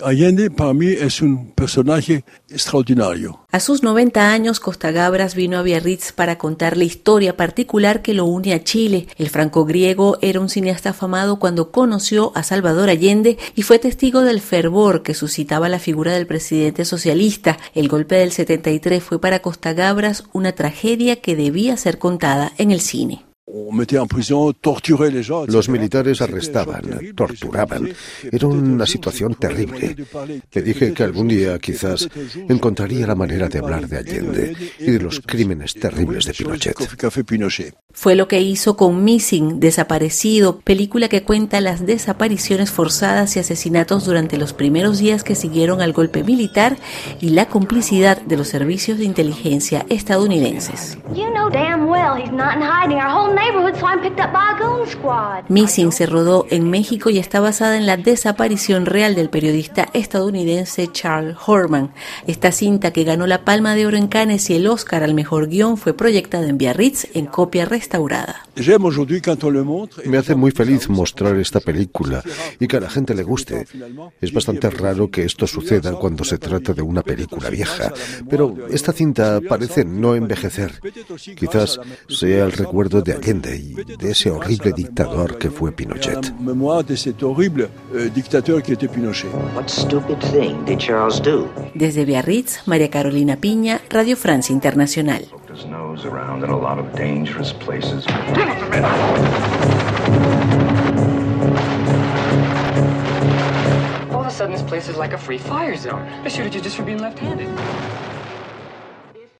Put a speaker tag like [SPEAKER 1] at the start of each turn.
[SPEAKER 1] Allende para mí es un personaje extraordinario.
[SPEAKER 2] A sus 90 años, Costa Gabras vino a Biarritz para contar la historia particular que lo une a Chile. El franco-griego era un cineasta afamado cuando conoció a Salvador Allende y fue testigo del fervor que suscitaba la figura del presidente socialista. El golpe del 73 fue para Costa Gabras una tragedia que debía ser contada en el cine.
[SPEAKER 3] Los militares arrestaban, torturaban. Era una situación terrible. Le dije que algún día quizás encontraría la manera de hablar de Allende y de los crímenes terribles de Pinochet.
[SPEAKER 2] Fue lo que hizo con Missing, Desaparecido, película que cuenta las desapariciones forzadas y asesinatos durante los primeros días que siguieron al golpe militar y la complicidad de los servicios de inteligencia estadounidenses. Missing se rodó en México y está basada en la desaparición real del periodista estadounidense Charles Horman. Esta cinta que ganó la Palma de Oro en Cannes y el Oscar al mejor guion fue proyectada en Biarritz en copia restaurada.
[SPEAKER 3] Me hace muy feliz mostrar esta película y que a la gente le guste. Es bastante raro que esto suceda cuando se trata de una película vieja, pero esta cinta parece no envejecer. Quizás sea el recuerdo de Allende y de ese horrible dictador que fue Pinochet.
[SPEAKER 2] Desde Biarritz, María Carolina Piña, Radio Francia Internacional. All of a sudden, this place is like a free fire zone. I shooted you just for being left-handed.